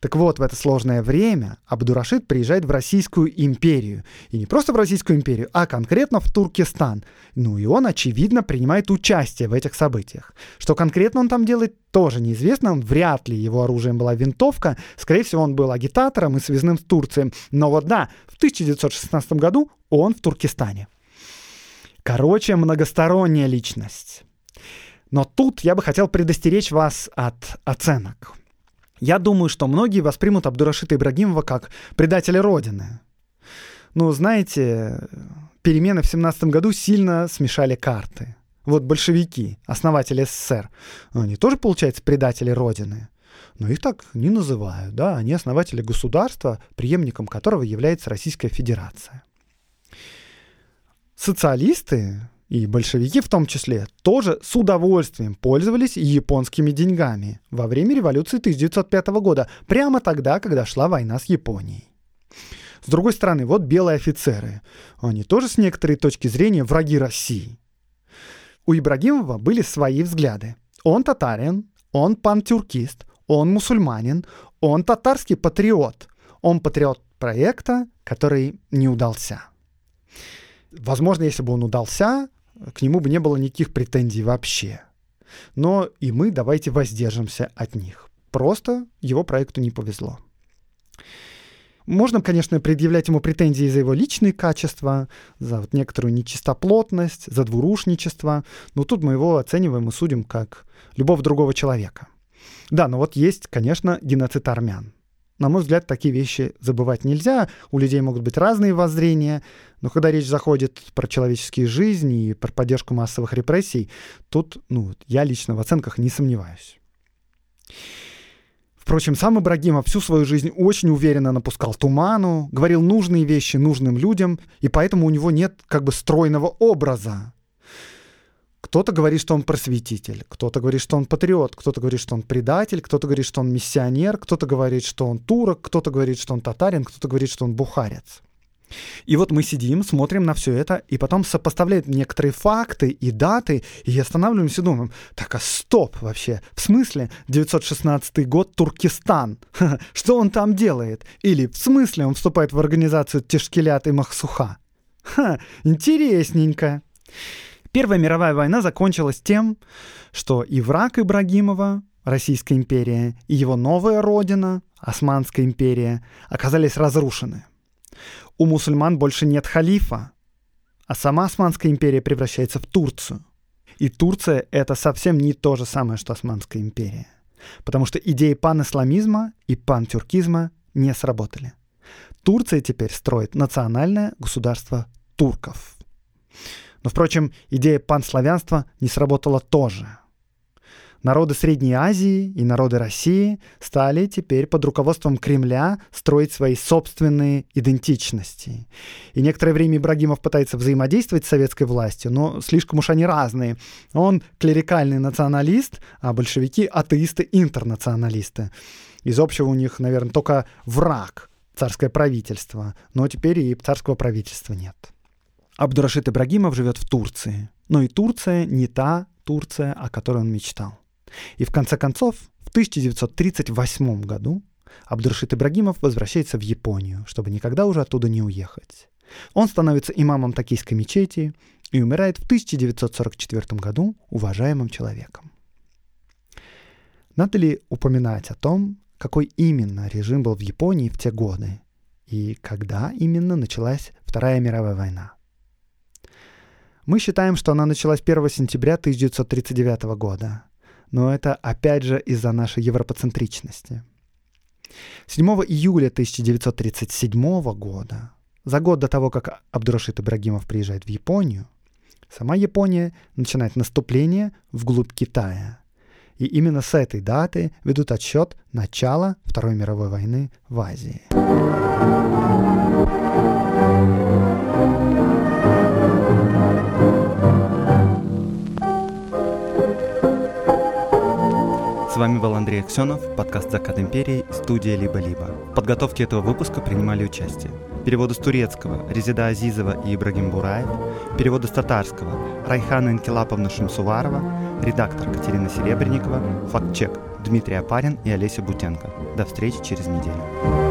Speaker 1: Так вот, в это сложное время Абдурашид приезжает в Российскую империю. И не просто в Российскую империю, а конкретно в Туркестан. Ну и он, очевидно, принимает участие в этих событиях. Что конкретно он там делает, тоже неизвестно. Вряд ли его оружием была винтовка. Скорее всего, он был агитатором и связным с Турцией. Но вот да, в 1916 году он в Туркестане. Короче, многосторонняя личность. Но тут я бы хотел предостеречь вас от оценок. Я думаю, что многие воспримут Абдурашита Ибрагимова как предателя Родины. Ну, знаете, перемены в 17 году сильно смешали карты. Вот большевики, основатели СССР, они тоже, получается, предатели Родины. Но их так не называют, да, они основатели государства, преемником которого является Российская Федерация. Социалисты, и большевики в том числе, тоже с удовольствием пользовались японскими деньгами во время революции 1905 года, прямо тогда, когда шла война с Японией. С другой стороны, вот белые офицеры. Они тоже с некоторой точки зрения враги России. У Ибрагимова были свои взгляды. Он татарин, он пантюркист, он мусульманин, он татарский патриот. Он патриот проекта, который не удался. Возможно, если бы он удался, к нему бы не было никаких претензий вообще. Но и мы давайте воздержимся от них. Просто его проекту не повезло. Можно, конечно, предъявлять ему претензии за его личные качества, за вот некоторую нечистоплотность, за двурушничество, но тут мы его оцениваем и судим как любого другого человека. Да, но вот есть, конечно, геноцид армян. На мой взгляд, такие вещи забывать нельзя. У людей могут быть разные воззрения, но когда речь заходит про человеческие жизни и про поддержку массовых репрессий, тут ну, я лично в оценках не сомневаюсь. Впрочем, сам Ибрагимов всю свою жизнь очень уверенно напускал туману, говорил нужные вещи нужным людям, и поэтому у него нет как бы стройного образа. Кто-то говорит, что он просветитель, кто-то говорит, что он патриот, кто-то говорит, что он предатель, кто-то говорит, что он миссионер, кто-то говорит, что он турок, кто-то говорит, что он татарин, кто-то говорит, что он бухарец. И вот мы сидим, смотрим на все это, и потом сопоставляем некоторые факты и даты, и останавливаемся и думаем, так а стоп вообще, в смысле 916 год Туркестан? Что он там делает? Или в смысле он вступает в организацию Тешкелят и Махсуха? Ха, интересненько. Первая мировая война закончилась тем, что и враг Ибрагимова, Российская империя, и его новая родина, Османская империя, оказались разрушены. У мусульман больше нет халифа, а сама Османская империя превращается в Турцию. И Турция — это совсем не то же самое, что Османская империя. Потому что идеи пан-исламизма и пан-тюркизма не сработали. Турция теперь строит национальное государство турков. Но, впрочем, идея панславянства не сработала тоже. Народы Средней Азии и народы России стали теперь под руководством Кремля строить свои собственные идентичности. И некоторое время Ибрагимов пытается взаимодействовать с советской властью, но слишком уж они разные. Он клерикальный националист, а большевики — атеисты-интернационалисты. Из общего у них, наверное, только враг царское правительство, но теперь и царского правительства нет. Абдурашид Ибрагимов живет в Турции, но и Турция не та Турция, о которой он мечтал. И в конце концов, в 1938 году Абдурашид Ибрагимов возвращается в Японию, чтобы никогда уже оттуда не уехать. Он становится имамом токийской мечети и умирает в 1944 году уважаемым человеком. Надо ли упоминать о том, какой именно режим был в Японии в те годы и когда именно началась Вторая мировая война? Мы считаем, что она началась 1 сентября 1939 года, но это опять же из-за нашей европоцентричности. 7 июля 1937 года, за год до того, как Абдурашид Ибрагимов приезжает в Японию, сама Япония начинает наступление вглубь Китая. И именно с этой даты ведут отсчет начала Второй мировой войны в Азии. Вами был Андрей Аксенов, подкаст «Закат империи», студия «Либо-либо». В подготовке этого выпуска принимали участие. Переводы с турецкого Резида Азизова и Ибрагим Бураев, переводы с татарского Райхана Инкилаповна Шумсуварова, редактор Катерина Серебренникова, фактчек Дмитрий Апарин и Олеся Бутенко. До встречи через неделю.